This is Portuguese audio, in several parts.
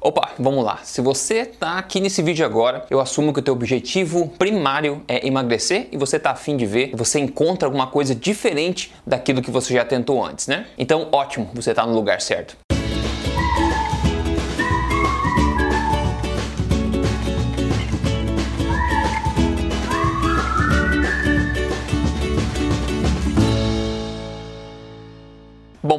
Opa, vamos lá. Se você está aqui nesse vídeo agora, eu assumo que o teu objetivo primário é emagrecer e você está afim de ver, você encontra alguma coisa diferente daquilo que você já tentou antes, né? Então, ótimo, você está no lugar certo.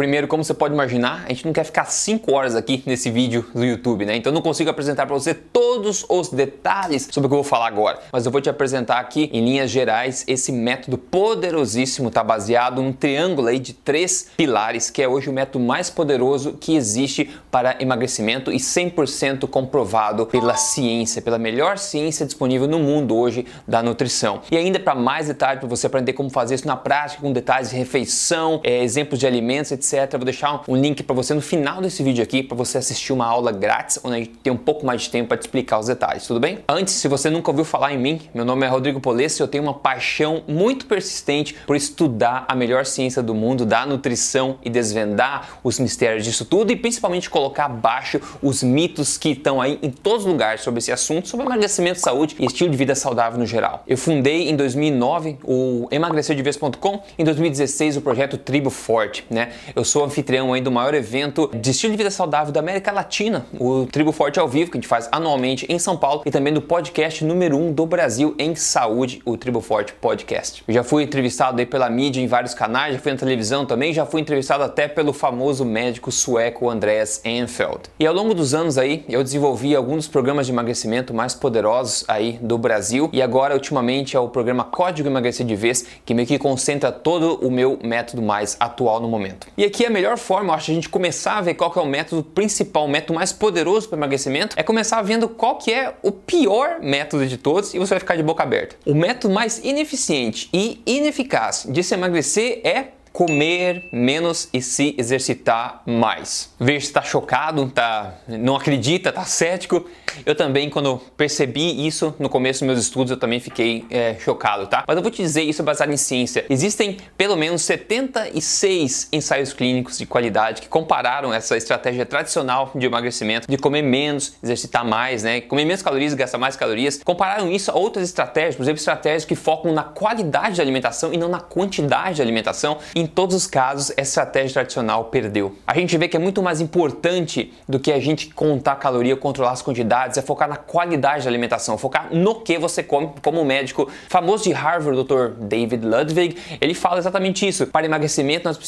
Primeiro, como você pode imaginar, a gente não quer ficar 5 horas aqui nesse vídeo do YouTube, né? Então não consigo apresentar para você todos os detalhes sobre o que eu vou falar agora, mas eu vou te apresentar aqui em linhas gerais esse método poderosíssimo, está baseado num triângulo aí de três pilares, que é hoje o método mais poderoso que existe para emagrecimento e 100% comprovado pela ciência, pela melhor ciência disponível no mundo hoje da nutrição. E ainda para mais detalhes, para você aprender como fazer isso na prática, com detalhes de refeição, é, exemplos de alimentos etc. vou deixar um link para você no final desse vídeo aqui para você assistir uma aula grátis, onde a gente tem um pouco mais de tempo para te explicar os detalhes, tudo bem? Antes, se você nunca ouviu falar em mim, meu nome é Rodrigo Polesse e eu tenho uma paixão muito persistente por estudar a melhor ciência do mundo da nutrição e desvendar os mistérios disso tudo e principalmente colocar abaixo os mitos que estão aí em todos os lugares sobre esse assunto, sobre emagrecimento, saúde e estilo de vida saudável no geral. Eu fundei em 2009 o emagrecerdevez.com, em 2016 o projeto Tribo Forte, né? Eu sou anfitrião aí do maior evento de estilo de vida saudável da América Latina, o Tribo Forte ao Vivo, que a gente faz anualmente em São Paulo, e também do podcast número 1 um do Brasil em saúde, o Tribo Forte Podcast. Eu já fui entrevistado aí pela mídia em vários canais, já fui na televisão também, já fui entrevistado até pelo famoso médico sueco Andreas Enfeldt. E ao longo dos anos aí, eu desenvolvi alguns dos programas de emagrecimento mais poderosos aí do Brasil, e agora ultimamente é o programa Código Emagrecer de Vez, que meio que concentra todo o meu método mais atual no momento. E aqui a melhor forma, eu acho, de a gente começar a ver qual que é o método principal, o método mais poderoso para emagrecimento, é começar vendo qual que é o pior método de todos e você vai ficar de boca aberta. O método mais ineficiente e ineficaz de se emagrecer é comer menos e se exercitar mais. Veja se está chocado, tá, não acredita, está cético. Eu também, quando percebi isso no começo dos meus estudos, eu também fiquei é, chocado, tá? Mas eu vou te dizer isso baseado em ciência. Existem pelo menos 76 ensaios clínicos de qualidade que compararam essa estratégia tradicional de emagrecimento, de comer menos, exercitar mais, né? Comer menos calorias gastar mais calorias. Compararam isso a outras estratégias, por exemplo, estratégias que focam na qualidade da alimentação e não na quantidade de alimentação. Em todos os casos, essa estratégia tradicional perdeu. A gente vê que é muito mais importante do que a gente contar caloria, controlar as quantidades é focar na qualidade da alimentação, focar no que você come, como o médico famoso de Harvard, Dr. David Ludwig, ele fala exatamente isso. Para emagrecimento, nós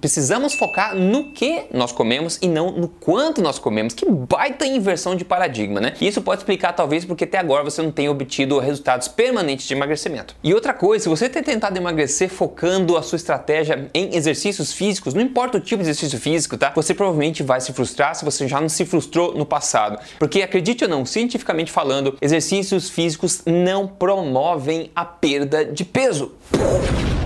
precisamos focar no que nós comemos e não no quanto nós comemos. Que baita inversão de paradigma, né? E isso pode explicar, talvez, porque até agora você não tem obtido resultados permanentes de emagrecimento. E outra coisa, se você tem tentado emagrecer focando a sua estratégia em exercícios físicos, não importa o tipo de exercício físico, tá? Você provavelmente vai se frustrar se você já não se frustrou no passado. Porque acredite acredite ou não, cientificamente falando, exercícios físicos não promovem a perda de peso.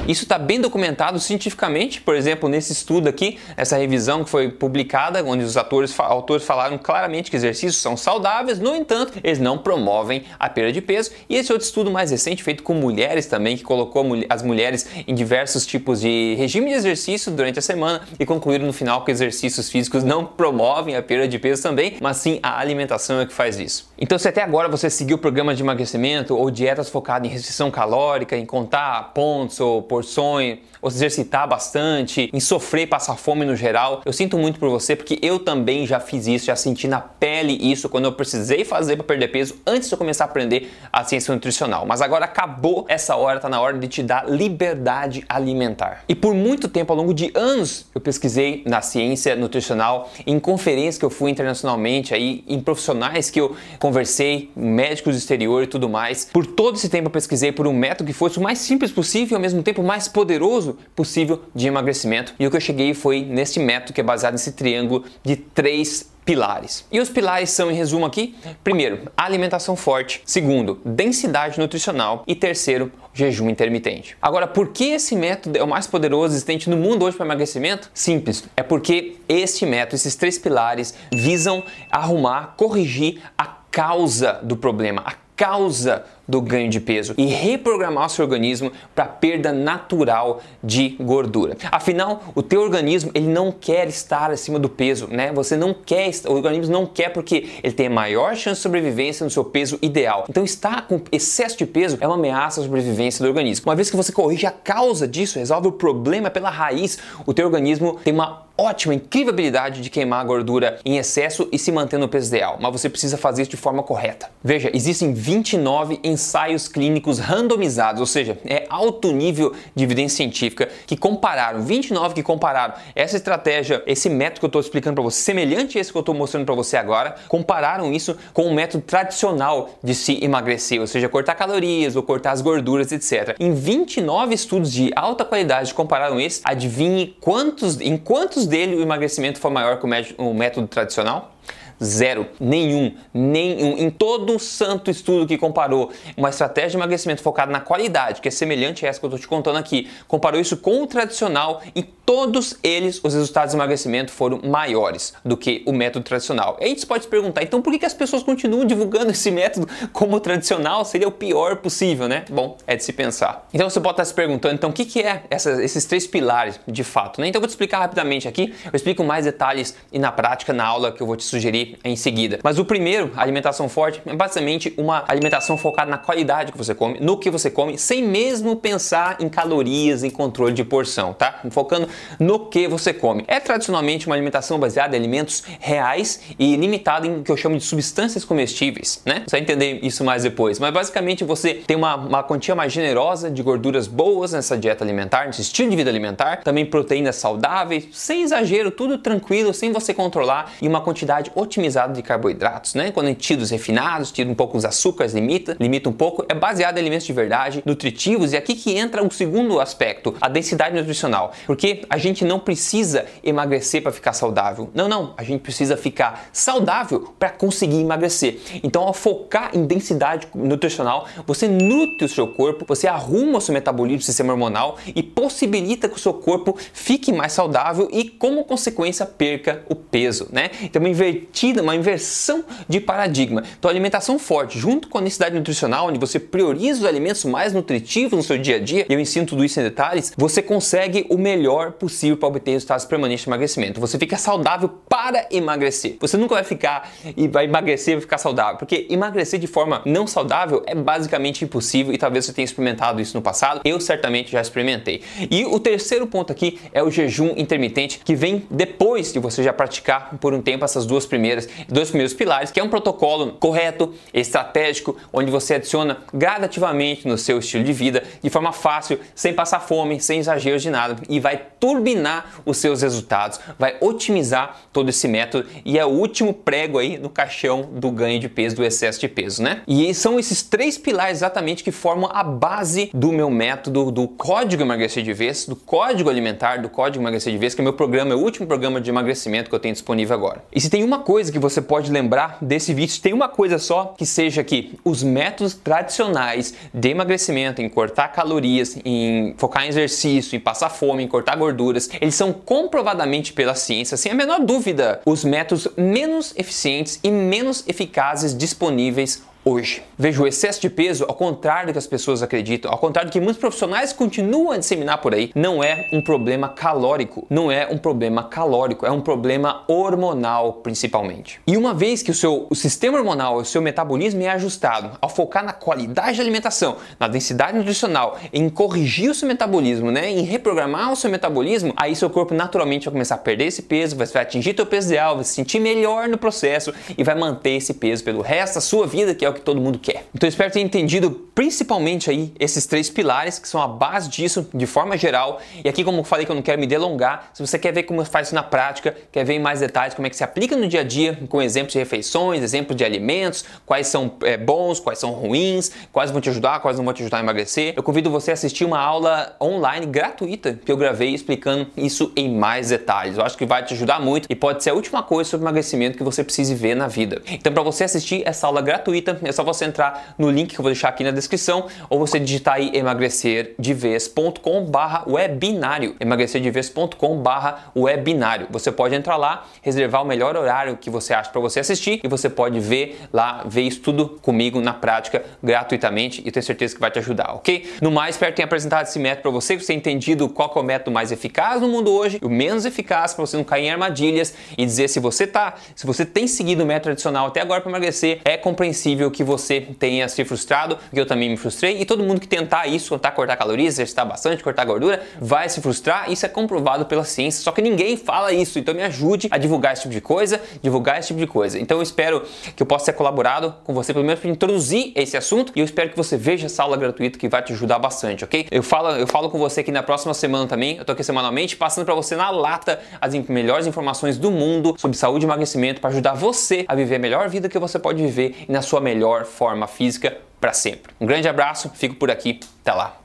Isso está bem documentado cientificamente, por exemplo, nesse estudo aqui, essa revisão que foi publicada, onde os atores, autores falaram claramente que exercícios são saudáveis, no entanto, eles não promovem a perda de peso. E esse outro estudo mais recente, feito com mulheres também, que colocou as mulheres em diversos tipos de regime de exercício durante a semana e concluíram no final que exercícios físicos não promovem a perda de peso também, mas sim a alimentação é que faz isso. Então, se até agora você seguiu programas de emagrecimento ou dietas focadas em restrição calórica, em contar pontos ou porções, ou se exercitar bastante, em sofrer passar fome no geral. Eu sinto muito por você porque eu também já fiz isso, já senti na pele isso quando eu precisei fazer para perder peso antes de eu começar a aprender a ciência nutricional. Mas agora acabou essa hora, tá na hora de te dar liberdade alimentar. E por muito tempo, ao longo de anos, eu pesquisei na ciência nutricional, em conferências que eu fui internacionalmente, aí em profissionais que eu conversei, médicos do exterior e tudo mais. Por todo esse tempo eu pesquisei por um método que fosse o mais simples possível e ao mesmo tempo mais poderoso possível de emagrecimento. E o que eu cheguei foi nesse método que é baseado nesse triângulo de três pilares. E os pilares são, em resumo aqui, primeiro, alimentação forte, segundo, densidade nutricional e terceiro, jejum intermitente. Agora, por que esse método é o mais poderoso existente no mundo hoje para emagrecimento? Simples, é porque este método, esses três pilares visam arrumar, corrigir a causa do problema, a causa do ganho de peso e reprogramar o seu organismo para perda natural de gordura. Afinal, o teu organismo ele não quer estar acima do peso, né? Você não quer, o organismo não quer porque ele tem maior chance de sobrevivência no seu peso ideal. Então, estar com excesso de peso é uma ameaça à sobrevivência do organismo. Uma vez que você corrige a causa disso, resolve o problema pela raiz, o teu organismo tem uma ótima, incrível habilidade de queimar gordura em excesso e se manter no peso ideal, mas você precisa fazer isso de forma correta. Veja, existem 29 ensaios clínicos randomizados, ou seja, é alto nível de evidência científica que compararam, 29 que compararam essa estratégia, esse método que eu estou explicando para você, semelhante a esse que eu estou mostrando para você agora, compararam isso com o método tradicional de se emagrecer, ou seja, cortar calorias ou cortar as gorduras, etc. Em 29 estudos de alta qualidade compararam esse, adivinhe quantos, em quantos dele o emagrecimento foi maior que o método tradicional? Zero, nenhum, nenhum. Em todo o santo estudo que comparou uma estratégia de emagrecimento focada na qualidade, que é semelhante a essa que eu estou te contando aqui, comparou isso com o tradicional, em todos eles os resultados de emagrecimento foram maiores do que o método tradicional. E aí você pode se perguntar, então por que, que as pessoas continuam divulgando esse método como tradicional? Seria o pior possível, né? Bom, é de se pensar. Então você pode estar se perguntando, então o que, que é essa, esses três pilares de fato, né? Então eu vou te explicar rapidamente aqui, eu explico mais detalhes e na prática na aula que eu vou te sugerir em seguida. Mas o primeiro, alimentação forte, é basicamente uma alimentação focada na qualidade que você come, no que você come, sem mesmo pensar em calorias, em controle de porção, tá? Focando no que você come. É tradicionalmente uma alimentação baseada em alimentos reais e limitada em o que eu chamo de substâncias comestíveis, né? Você vai entender isso mais depois. Mas basicamente você tem uma, uma quantia mais generosa de gorduras boas nessa dieta alimentar, nesse estilo de vida alimentar, também proteínas saudáveis, sem exagero, tudo tranquilo, sem você controlar e uma quantidade otimizada otimizado de carboidratos, né? Quando a gente tira os refinados, tira um pouco os açúcares, limita, limita um pouco, é baseado em alimentos de verdade, nutritivos, e aqui que entra o segundo aspecto, a densidade nutricional. Porque a gente não precisa emagrecer para ficar saudável. Não, não, a gente precisa ficar saudável para conseguir emagrecer. Então, ao focar em densidade nutricional, você nutre o seu corpo, você arruma o seu metabolismo, o sistema hormonal e possibilita que o seu corpo fique mais saudável e, como consequência, perca o peso, né? Então, invertir uma inversão de paradigma. Então, alimentação forte, junto com a necessidade nutricional, onde você prioriza os alimentos mais nutritivos no seu dia a dia, e eu ensino tudo isso em detalhes, você consegue o melhor possível para obter resultados permanentes de emagrecimento. Você fica saudável para emagrecer. Você nunca vai ficar e vai emagrecer e ficar saudável, porque emagrecer de forma não saudável é basicamente impossível e talvez você tenha experimentado isso no passado. Eu certamente já experimentei. E o terceiro ponto aqui é o jejum intermitente, que vem depois de você já praticar por um tempo essas duas primeiras primeiras, dois primeiros pilares, que é um protocolo correto, estratégico, onde você adiciona gradativamente no seu estilo de vida, de forma fácil, sem passar fome, sem exageros de nada, e vai turbinar os seus resultados, vai otimizar todo esse método e é o último prego aí no caixão do ganho de peso, do excesso de peso, né? E são esses três pilares exatamente que formam a base do meu método, do código emagrecer de vez, do código alimentar, do código emagrecer de vez, que é o meu programa, é o último programa de emagrecimento que eu tenho disponível agora. E se tem uma coisa que você pode lembrar desse vídeo, tem uma coisa só que seja que os métodos tradicionais de emagrecimento, em cortar calorias, em focar em exercício, em passar fome, em cortar gorduras, eles são comprovadamente pela ciência, sem a menor dúvida, os métodos menos eficientes e menos eficazes disponíveis hoje. Veja, o excesso de peso, ao contrário do que as pessoas acreditam, ao contrário do que muitos profissionais continuam a disseminar por aí, não é um problema calórico, não é um problema calórico, é um problema hormonal principalmente. E uma vez que o seu o sistema hormonal, o seu metabolismo é ajustado, ao focar na qualidade da alimentação, na densidade nutricional, em corrigir o seu metabolismo, né, em reprogramar o seu metabolismo, aí seu corpo naturalmente vai começar a perder esse peso, vai atingir seu peso ideal, vai se sentir melhor no processo e vai manter esse peso pelo resto da sua vida, que é o que todo mundo quer. Então espero ter entendido principalmente aí esses três pilares que são a base disso de forma geral. E aqui, como eu falei que eu não quero me delongar, se você quer ver como faz isso na prática, quer ver em mais detalhes como é que se aplica no dia a dia, com exemplos de refeições, exemplos de alimentos, quais são é, bons, quais são ruins, quais vão te ajudar, quais não vão te ajudar a emagrecer, eu convido você a assistir uma aula online gratuita que eu gravei explicando isso em mais detalhes. Eu acho que vai te ajudar muito e pode ser a última coisa sobre emagrecimento que você precise ver na vida. Então, para você assistir essa aula gratuita, é só você entrar no link que eu vou deixar aqui na descrição ou você digitar aí emagrecerdevez.com/webinário, emagrecerdevez.com/webinário. Você pode entrar lá, reservar o melhor horário que você acha para você assistir e você pode ver lá, ver isso tudo comigo na prática gratuitamente e tenho certeza que vai te ajudar, ok? No mais, espero que tenha apresentado esse método para você, que você tenha entendido qual é o método mais eficaz no mundo hoje, o menos eficaz para você não cair em armadilhas e dizer se você tá, se você tem seguido o método tradicional até agora para emagrecer, é compreensível que você tenha se frustrado, porque eu também me frustrei e todo mundo que tentar isso, tentar cortar calorias, exercitar bastante, cortar gordura, vai se frustrar. Isso é comprovado pela ciência, só que ninguém fala isso. Então me ajude a divulgar esse tipo de coisa, divulgar esse tipo de coisa. Então eu espero que eu possa ter colaborado com você pelo menos para introduzir esse assunto e eu espero que você veja essa aula gratuita que vai te ajudar bastante, ok? Eu falo, eu falo com você aqui na próxima semana também. Eu tô aqui semanalmente passando para você na lata as melhores informações do mundo sobre saúde e emagrecimento para ajudar você a viver a melhor vida que você pode viver e na sua melhor forma física para sempre. Um grande abraço, fico por aqui, até lá.